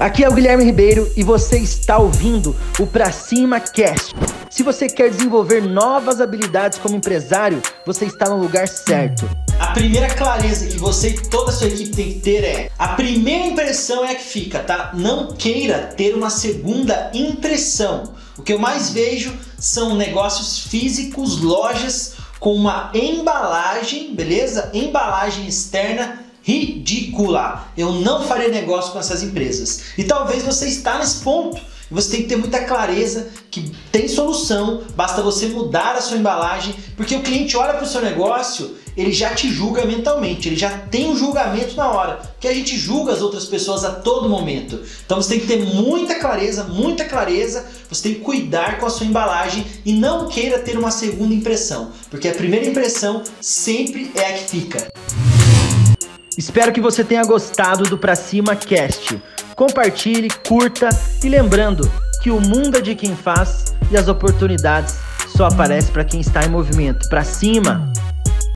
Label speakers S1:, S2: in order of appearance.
S1: Aqui é o Guilherme Ribeiro e você está ouvindo o Pra Cima Cast. Se você quer desenvolver novas habilidades como empresário, você está no lugar certo.
S2: A primeira clareza que você e toda a sua equipe tem que ter é: a primeira impressão é a que fica, tá? Não queira ter uma segunda impressão. O que eu mais vejo são negócios físicos, lojas com uma embalagem, beleza? Embalagem externa ridícula. Eu não farei negócio com essas empresas. E talvez você está nesse ponto. Você tem que ter muita clareza que tem solução, basta você mudar a sua embalagem, porque o cliente olha para o seu negócio, ele já te julga mentalmente, ele já tem um julgamento na hora, porque a gente julga as outras pessoas a todo momento. Então você tem que ter muita clareza, muita clareza, você tem que cuidar com a sua embalagem e não queira ter uma segunda impressão, porque a primeira impressão sempre é a que fica.
S1: Espero que você tenha gostado do Pra Cima Cast. Compartilhe, curta e lembrando que o mundo é de quem faz e as oportunidades só aparecem para quem está em movimento. Pra cima!